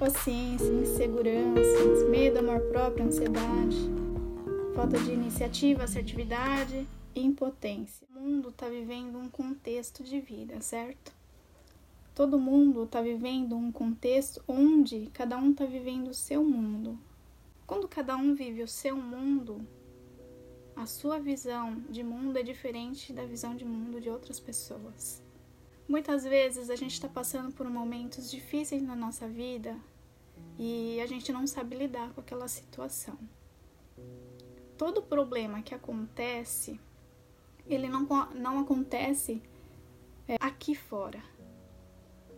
paciência, inseguranças, medo, amor próprio, ansiedade, falta de iniciativa, assertividade e impotência. O mundo está vivendo um contexto de vida, certo? Todo mundo está vivendo um contexto onde cada um está vivendo o seu mundo. Quando cada um vive o seu mundo, a sua visão de mundo é diferente da visão de mundo de outras pessoas. Muitas vezes a gente está passando por momentos difíceis na nossa vida e a gente não sabe lidar com aquela situação. Todo problema que acontece, ele não, não acontece é, aqui fora.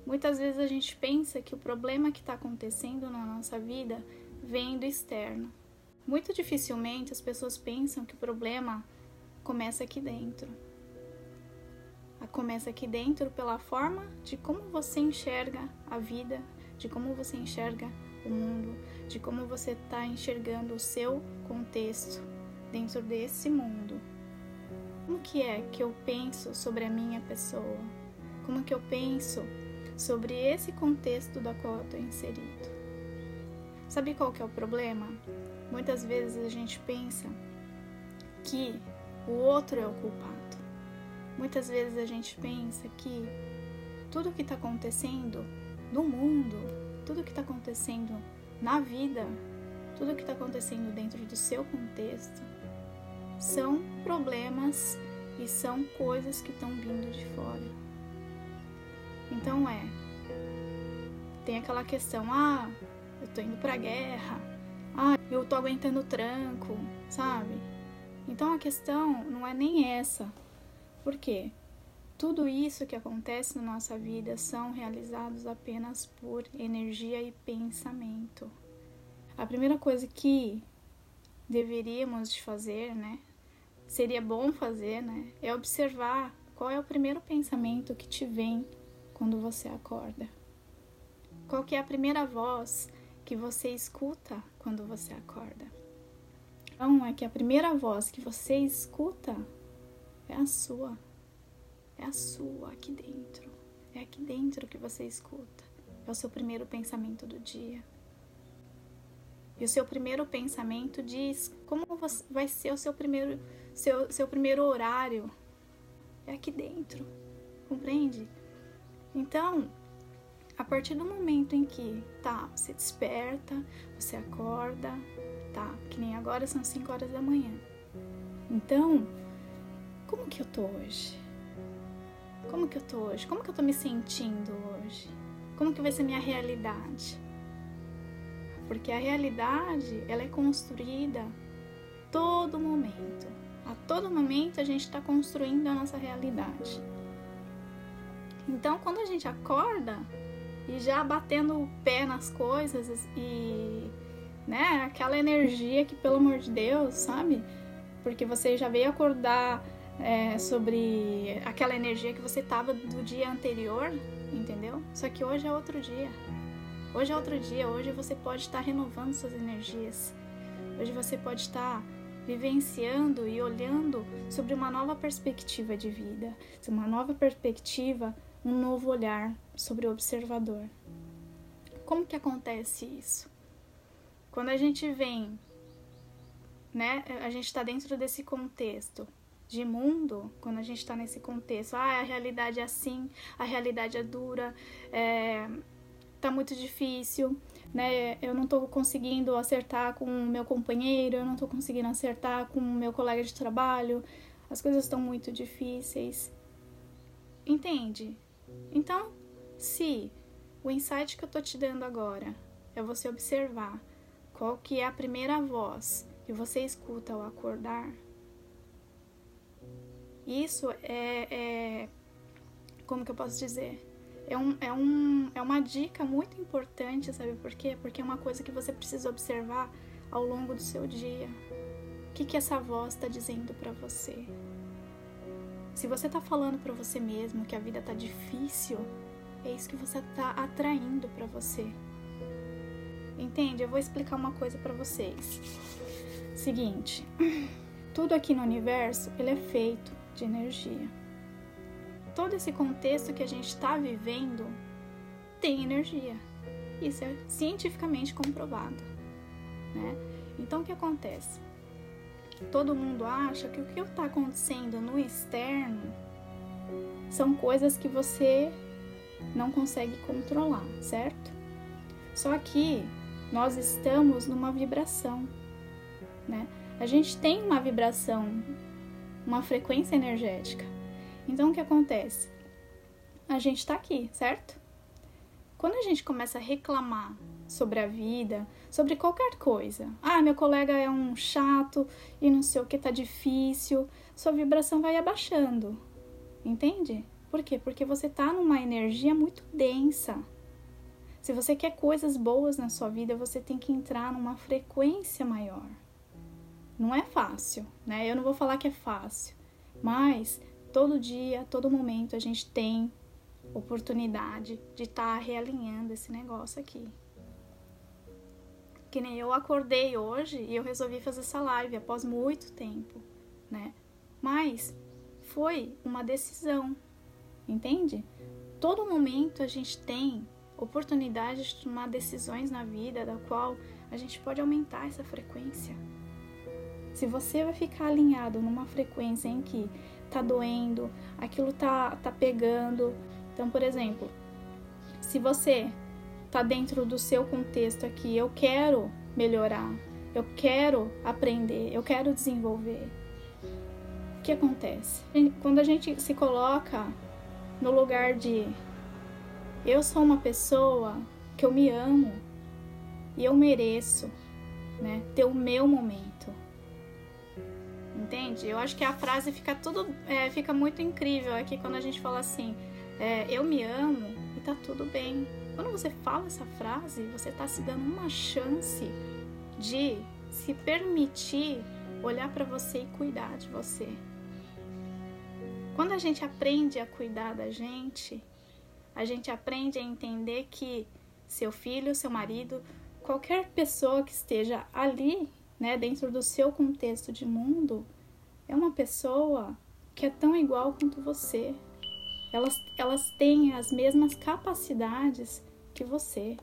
Muitas vezes a gente pensa que o problema que está acontecendo na nossa vida vem do externo. Muito dificilmente as pessoas pensam que o problema começa aqui dentro começa aqui dentro pela forma de como você enxerga a vida, de como você enxerga o mundo, de como você está enxergando o seu contexto dentro desse mundo. Como que é que eu penso sobre a minha pessoa? Como que eu penso sobre esse contexto da qual eu estou inserido? Sabe qual que é o problema? Muitas vezes a gente pensa que o outro é o culpado. Muitas vezes a gente pensa que tudo que está acontecendo no mundo, tudo que está acontecendo na vida, tudo que está acontecendo dentro do seu contexto são problemas e são coisas que estão vindo de fora. Então é, tem aquela questão, ah, eu tô indo pra guerra, ah, eu tô aguentando o tranco, sabe? Então a questão não é nem essa. Por quê? Tudo isso que acontece na nossa vida são realizados apenas por energia e pensamento. A primeira coisa que deveríamos fazer, né? Seria bom fazer, né? É observar qual é o primeiro pensamento que te vem quando você acorda. Qual que é a primeira voz que você escuta quando você acorda? Então, é que a primeira voz que você escuta é a sua. É a sua aqui dentro. É aqui dentro que você escuta. É o seu primeiro pensamento do dia. E o seu primeiro pensamento diz como vai ser o seu primeiro, seu, seu primeiro horário. É aqui dentro. Compreende? Então, a partir do momento em que, tá, você desperta, você acorda, tá, que nem agora são 5 horas da manhã. Então, como que eu tô hoje? Como que eu tô hoje? Como que eu tô me sentindo hoje? Como que vai ser minha realidade? Porque a realidade, ela é construída todo momento. A todo momento a gente está construindo a nossa realidade. Então, quando a gente acorda e já batendo o pé nas coisas e, né, aquela energia que, pelo amor de Deus, sabe? Porque você já veio acordar é, sobre aquela energia que você tava do dia anterior, entendeu? Só que hoje é outro dia. Hoje é outro dia, hoje você pode estar renovando suas energias. Hoje você pode estar vivenciando e olhando sobre uma nova perspectiva de vida, uma nova perspectiva, um novo olhar sobre o observador. Como que acontece isso? Quando a gente vem, né, a gente está dentro desse contexto de mundo, quando a gente está nesse contexto, ah, a realidade é assim, a realidade é dura, é, tá muito difícil, né? Eu não estou conseguindo acertar com o meu companheiro, eu não estou conseguindo acertar com o meu colega de trabalho, as coisas estão muito difíceis. Entende? Então, se o insight que eu estou te dando agora é você observar qual que é a primeira voz que você escuta ao acordar, isso é, é como que eu posso dizer? É, um, é, um, é uma dica muito importante, sabe por quê? Porque é uma coisa que você precisa observar ao longo do seu dia. O que, que essa voz está dizendo para você? Se você está falando para você mesmo que a vida está difícil, é isso que você está atraindo para você. Entende? Eu vou explicar uma coisa para vocês. Seguinte, tudo aqui no universo ele é feito de energia. Todo esse contexto que a gente está vivendo tem energia. Isso é cientificamente comprovado, né? Então o que acontece? Todo mundo acha que o que está acontecendo no externo são coisas que você não consegue controlar, certo? Só que nós estamos numa vibração, né? A gente tem uma vibração, uma frequência energética. Então o que acontece? A gente está aqui, certo? Quando a gente começa a reclamar sobre a vida, sobre qualquer coisa, ah, meu colega é um chato e não sei o que tá difícil, sua vibração vai abaixando. Entende? Por quê? Porque você tá numa energia muito densa. Se você quer coisas boas na sua vida, você tem que entrar numa frequência maior. Não é fácil, né? Eu não vou falar que é fácil, mas todo dia, todo momento a gente tem oportunidade de estar tá realinhando esse negócio aqui. Que nem eu acordei hoje e eu resolvi fazer essa live após muito tempo, né? Mas foi uma decisão, entende? Todo momento a gente tem oportunidade de tomar decisões na vida da qual a gente pode aumentar essa frequência. Se você vai ficar alinhado numa frequência em que tá doendo, aquilo tá, tá pegando, então, por exemplo, se você está dentro do seu contexto aqui, eu quero melhorar, eu quero aprender, eu quero desenvolver. O que acontece? Quando a gente se coloca no lugar de eu sou uma pessoa que eu me amo e eu mereço, né, ter o meu momento. Entende? Eu acho que a frase fica tudo, é, fica muito incrível aqui quando a gente fala assim, é, eu me amo e tá tudo bem. Quando você fala essa frase, você está se dando uma chance de se permitir olhar para você e cuidar de você. Quando a gente aprende a cuidar da gente, a gente aprende a entender que seu filho, seu marido, qualquer pessoa que esteja ali, né, dentro do seu contexto de mundo, é uma pessoa que é tão igual quanto você, elas, elas têm as mesmas capacidades que você.